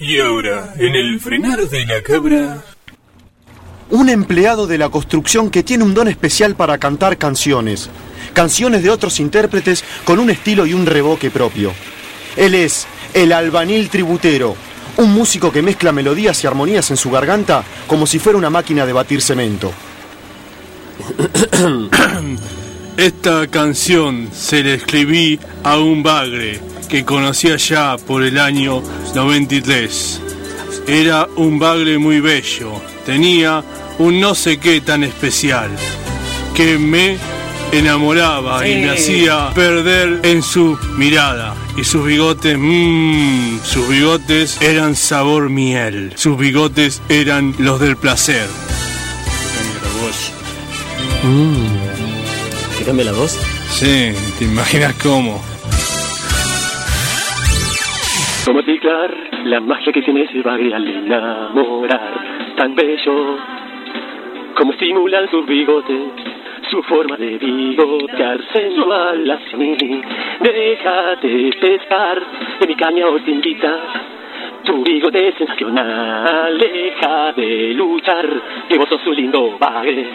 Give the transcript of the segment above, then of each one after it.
Y ahora, en el frenar de la cabra... Un empleado de la construcción que tiene un don especial para cantar canciones. Canciones de otros intérpretes con un estilo y un revoque propio. Él es el albanil tributero, un músico que mezcla melodías y armonías en su garganta como si fuera una máquina de batir cemento. Esta canción se le escribí a un bagre que conocía ya por el año 93. Era un bagre muy bello, tenía un no sé qué tan especial, que me enamoraba y me hacía perder en su mirada. Y sus bigotes, mmm, sus bigotes eran sabor miel. Sus bigotes eran los del placer. ¿Te cambia la voz? Sí, te imaginas cómo. Como teclar la magia que tiene ese bagre al enamorar, tan bello, como estimulan sus bigotes, su forma de bigotear sensual así. Déjate pescar, en mi caña os invita, tu bigote sensacional, deja de luchar, que vos sos lindo bagre.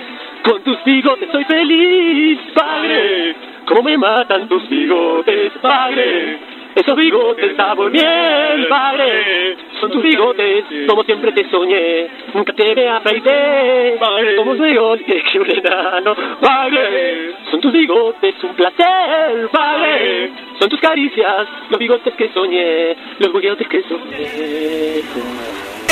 Con tus bigotes soy feliz, bagre, como me matan tus bigotes, bagre. Esos bigotes sabor miel, padre. Son tus bigotes, como siempre te soñé. Nunca te me afeité, padre. Como tus bigotes que un enano, padre. Son tus bigotes un placer, padre. Son tus caricias, los bigotes que soñé. Los bigotes que soñé.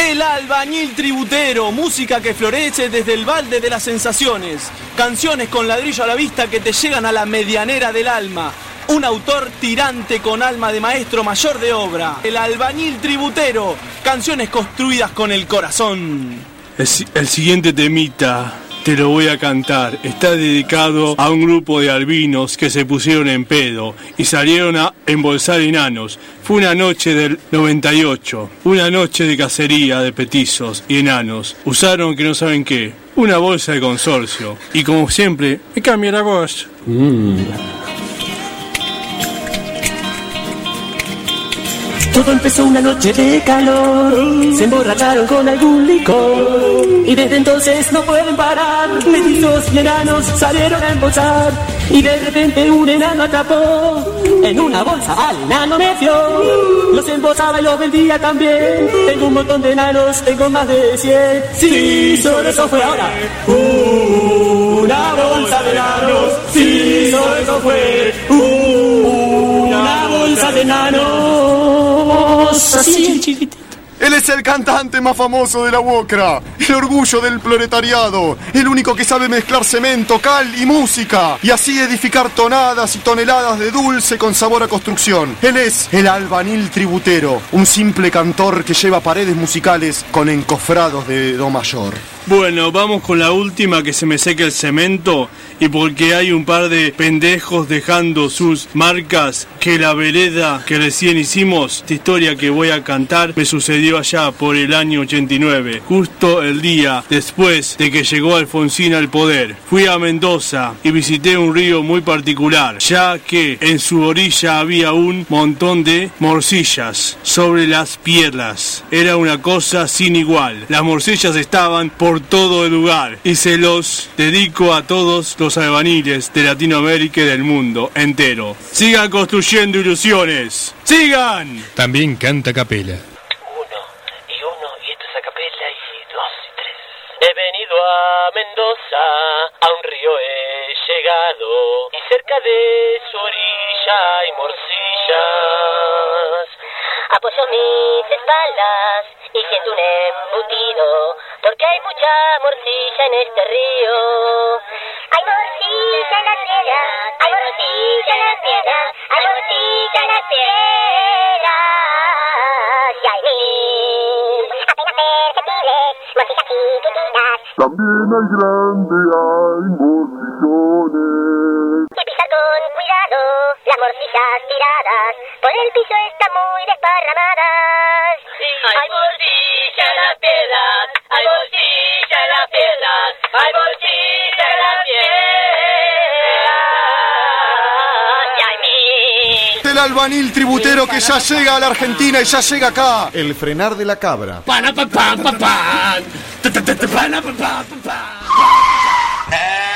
El albañil tributero, música que florece desde el balde de las sensaciones. Canciones con ladrillo a la vista que te llegan a la medianera del alma. Un autor tirante con alma de maestro mayor de obra. El albañil tributero. Canciones construidas con el corazón. El, si- el siguiente temita te lo voy a cantar. Está dedicado a un grupo de albinos que se pusieron en pedo y salieron a embolsar enanos. Fue una noche del 98, una noche de cacería de petizos y enanos. Usaron que no saben qué, una bolsa de consorcio. Y como siempre, me cambia la voz. Todo empezó una noche de calor, se emborracharon con algún licor y desde entonces no pueden parar. Metizos y enanos salieron a embolsar y de repente un enano atrapó en una bolsa al enano necio. Los embolsaba y los vendía también. Tengo un montón de enanos, tengo más de 100. Sí, solo eso fue ahora. Una bolsa de enanos, sí, solo eso fue. Una bolsa de enanos. Así chiquitito. Él es el cantante más famoso de la UOCRA, el orgullo del proletariado, el único que sabe mezclar cemento, cal y música, y así edificar tonadas y toneladas de dulce con sabor a construcción. Él es el albanil tributero, un simple cantor que lleva paredes musicales con encofrados de do mayor. Bueno, vamos con la última que se me seque el cemento y porque hay un par de pendejos dejando sus marcas que la vereda que recién hicimos, esta historia que voy a cantar me sucedió allá por el año 89, justo el día después de que llegó Alfonsín al poder. Fui a Mendoza y visité un río muy particular, ya que en su orilla había un montón de morcillas sobre las piedras. Era una cosa sin igual. Las morcillas estaban por todo el lugar y se los dedico a todos los albaniles de Latinoamérica y del mundo entero. Sigan construyendo ilusiones. ¡Sigan! También canta capela. Uno y uno, y esto es a capela, y dos y tres. He venido a Mendoza, a un río he llegado, y cerca de su orilla hay morcillas. Apoyo mis espaldas y siento un embutido, porque hay mucha morcilla en este río. Hay morcilla en las piedras, hay morcilla en las piedras, hay morcilla en las piedras. Y hay mil, apenas perceptibles, morcillas chiquititas. También hay grande, hay morcillones. Cuidado las morcillas tiradas por el piso están muy desparramadas. Hay morcilla en las piedras, hay morcilla en las piedras, hay morcilla en las piedras. Y hay mil. El albanil tributero que ya llega a la Argentina y ya llega acá. El frenar de la cabra. Pana, pa, pa, pa, pan. Pana, pa, pa, pa, pa.